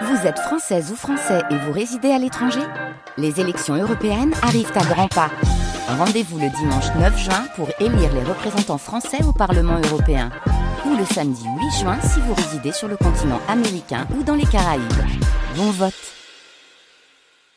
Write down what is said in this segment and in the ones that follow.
Vous êtes française ou français et vous résidez à l'étranger Les élections européennes arrivent à grands pas. Rendez-vous le dimanche 9 juin pour élire les représentants français au Parlement européen. Ou le samedi 8 juin si vous résidez sur le continent américain ou dans les Caraïbes. Bon vote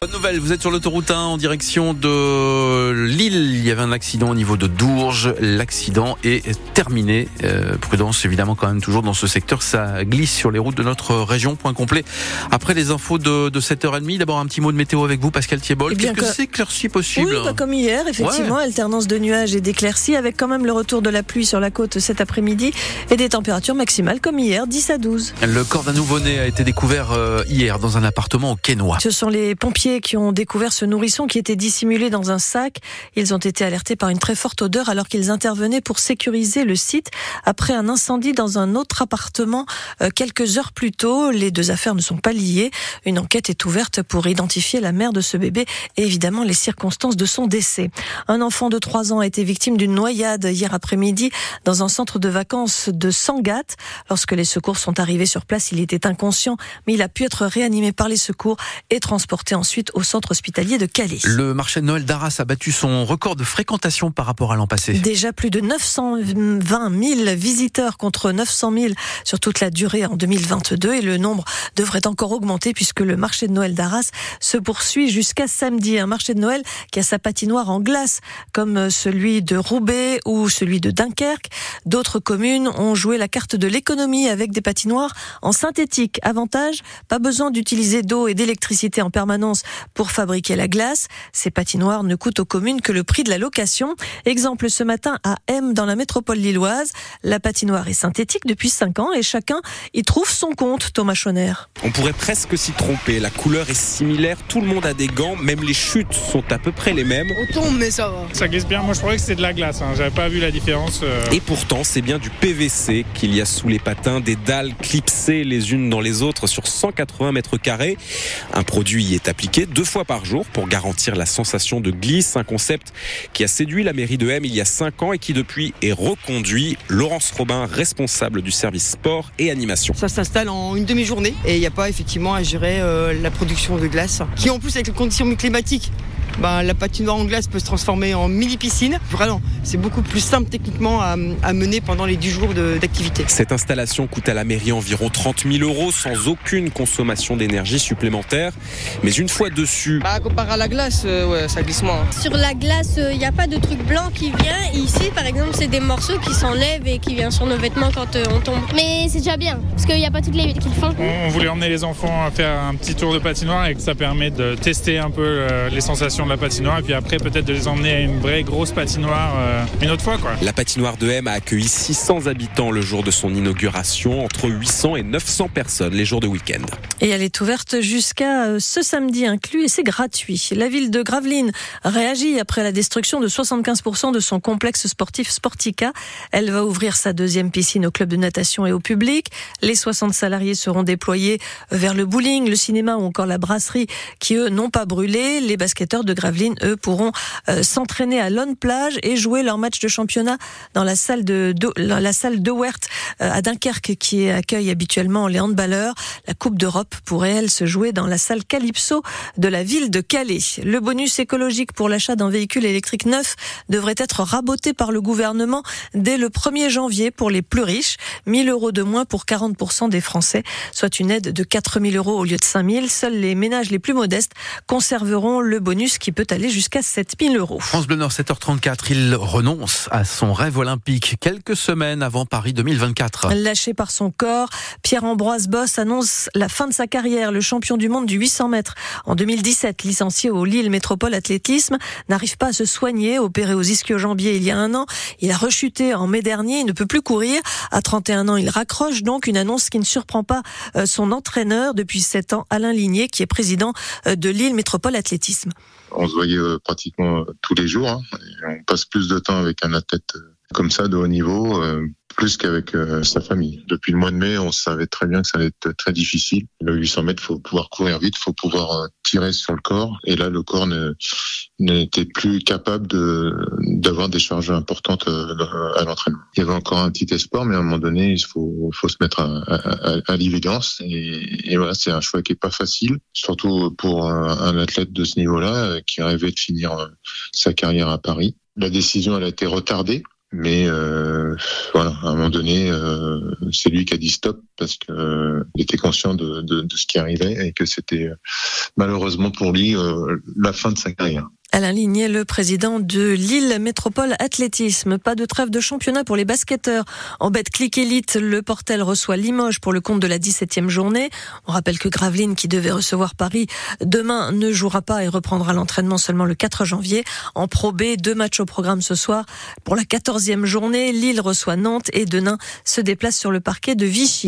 Bonne nouvelle, vous êtes sur l'autoroute 1 en direction de Lille. Il y avait un accident au niveau de Dourges. L'accident est terminé. Euh, prudence évidemment quand même toujours dans ce secteur. Ça glisse sur les routes de notre région. Point complet. Après les infos de, de 7h30, d'abord un petit mot de météo avec vous, Pascal Thiebol. Eh bien, Qu'est-ce que que- c'est éclairci possible Oui, bah, comme hier, effectivement, alternance de nuages et d'éclaircies, avec quand même le retour de la pluie sur la côte cet après-midi et des températures maximales comme hier, 10 à 12. Le corps d'un nouveau-né a été découvert euh, hier dans un appartement au Quénois. Ce sont les pompiers qui ont découvert ce nourrisson qui était dissimulé dans un sac. Ils ont été alertés par une très forte odeur alors qu'ils intervenaient pour sécuriser le site après un incendie dans un autre appartement euh, quelques heures plus tôt. Les deux affaires ne sont pas liées. Une enquête est ouverte pour identifier la mère de ce bébé et évidemment les circonstances de son décès. Un enfant de 3 ans a été victime d'une noyade hier après-midi dans un centre de vacances de Sangatte. Lorsque les secours sont arrivés sur place, il était inconscient, mais il a pu être réanimé par les secours et transporté ensuite au centre hospitalier de Calais. Le marché de Noël d'Arras a battu son record de fréquentation par rapport à l'an passé. Déjà plus de 920 000 visiteurs contre 900 000 sur toute la durée en 2022 et le nombre devrait encore augmenter puisque le marché de Noël d'Arras se poursuit jusqu'à samedi. Un marché de Noël qui a sa patinoire en glace comme celui de Roubaix ou celui de Dunkerque. D'autres communes ont joué la carte de l'économie avec des patinoires en synthétique. Avantage, pas besoin d'utiliser d'eau et d'électricité en permanence pour fabriquer la glace. Ces patinoires ne coûtent aux communes que le prix de la location. Exemple ce matin à M dans la métropole lilloise. La patinoire est synthétique depuis 5 ans et chacun y trouve son compte, Thomas Schoner. On pourrait presque s'y tromper. La couleur est similaire, tout le monde a des gants, même les chutes sont à peu près les mêmes. On tombe, mais ça va. Ça glisse bien. Moi, je croyais que c'était de la glace. Hein. J'avais pas vu la différence. euh. Et pourtant, c'est bien du PVC qu'il y a sous les patins, des dalles clipsées les unes dans les autres sur 180 mètres carrés. Un produit y est appliqué deux fois par jour pour garantir la sensation de glisse, un concept qui a séduit la mairie de M il y a cinq ans et qui depuis est reconduit. Laurence Robin, responsable du service sport et animation. Ça s'installe en une demi-journée et il n'y a pas effectivement à gérer euh, la production de glace. Qui en plus avec les conditions climatiques, ben, la patinoire en glace peut se transformer en mini-piscine. Vraiment, c'est beaucoup plus simple techniquement à, à mener pendant les 10 jours d'activité. Cette installation coûte à la mairie environ 30 000 euros sans aucune consommation d'énergie supplémentaire. Mais une fois dessus, Bah, comparé à la glace, euh, ouais, ça glisse moins. hein. Sur la glace, il n'y a pas de truc blanc qui vient. Et ici, par exemple, c'est des morceaux qui s'enlèvent et qui viennent sur nos vêtements quand euh, on tombe. Mais c'est déjà bien, parce qu'il n'y a pas toutes les villes qui le font. On, on voulait emmener les enfants à faire un petit tour de patinoire et que ça permet de tester un peu euh, les sensations de la patinoire et puis après peut-être de les emmener à une vraie grosse patinoire euh, une autre fois quoi. la patinoire de M a accueilli 600 habitants le jour de son inauguration, entre 800 et 900 personnes les jours de week-end. Et elle est ouverte jusqu'à euh, ce samedi inclus et c'est gratuit. La ville de Gravelines réagit après la destruction de 75% de son complexe sportif Sportica. Elle va ouvrir sa deuxième piscine au club de natation et au public. Les 60 salariés seront déployés vers le bowling, le cinéma ou encore la brasserie qui eux n'ont pas brûlé. Les basketteurs de Gravelines eux pourront euh, s'entraîner à Lone Plage et jouer leur match de championnat dans la salle de, la salle de Wert euh, à Dunkerque qui accueille habituellement les handballeurs. La Coupe d'Europe pourrait elle se jouer dans la salle Calypso de la ville de Calais. Le bonus écologique pour l'achat d'un véhicule électrique neuf devrait être raboté par le gouvernement dès le 1er janvier pour les plus riches. 1000 euros de moins pour 40% des Français, soit une aide de 4000 euros au lieu de 5000. Seuls les ménages les plus modestes conserveront le bonus qui peut aller jusqu'à 7000 euros. France Bleu Nord 7h34, il renonce à son rêve olympique quelques semaines avant Paris 2024. Lâché par son corps, Pierre-Ambroise Boss annonce la fin de sa carrière. Le champion du monde du 800 mètres en 2017, licencié au Lille Métropole Athlétisme, n'arrive pas à se soigner, opéré aux ischio-jambiers il y a un an. Il a rechuté en mai dernier, il ne peut plus courir. À 31 ans, il raccroche donc une annonce qui ne surprend pas euh, son entraîneur depuis 7 ans, Alain Ligné, qui est président euh, de Lille Métropole Athlétisme. On se voyait euh, pratiquement tous les jours. hein. On passe plus de temps avec un athlète euh, comme ça de haut niveau, euh, plus qu'avec euh, sa famille. Depuis le mois de mai, on savait très bien que ça allait être très difficile. Le 800 mètres, faut pouvoir courir vite, faut pouvoir euh, tirer sur le corps. Et là, le corps n'était plus capable de d'avoir des charges importantes à l'entraînement. Il y avait encore un petit espoir, mais à un moment donné, il faut, faut se mettre à, à, à l'évidence. Et, voilà, c'est un choix qui est pas facile, surtout pour un, athlète de ce niveau-là qui rêvait de finir sa carrière à Paris. La décision, elle a été retardée mais euh, voilà, à un moment donné, euh, c'est lui qui a dit stop parce qu'il euh, était conscient de, de, de, ce qui arrivait et que c'était euh, malheureusement pour lui euh, la fin de sa carrière. Alain Ligné, le président de Lille Métropole Athlétisme. Pas de trêve de championnat pour les basketteurs. En bête clic élite, le Portel reçoit Limoges pour le compte de la 17e journée. On rappelle que Gravelines, qui devait recevoir Paris demain, ne jouera pas et reprendra l'entraînement seulement le 4 janvier. En Pro B, deux matchs au programme ce soir. Pour la 14e journée, Lille reçoit Nantes et Denain se déplace sur le parquet de Vichy.